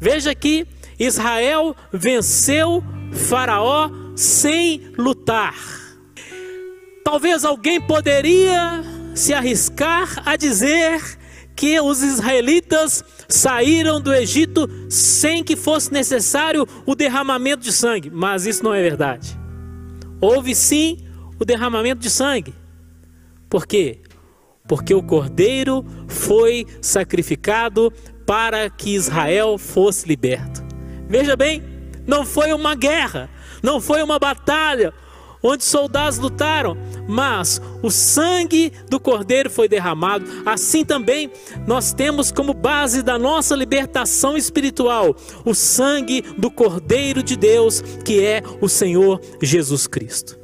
Veja que Israel venceu Faraó sem lutar. Talvez alguém poderia se arriscar a dizer que os israelitas saíram do Egito sem que fosse necessário o derramamento de sangue, mas isso não é verdade. Houve sim o derramamento de sangue. Por quê? Porque o cordeiro foi sacrificado para que Israel fosse liberto. Veja bem, não foi uma guerra, não foi uma batalha onde soldados lutaram, mas o sangue do Cordeiro foi derramado. Assim também nós temos como base da nossa libertação espiritual o sangue do Cordeiro de Deus, que é o Senhor Jesus Cristo.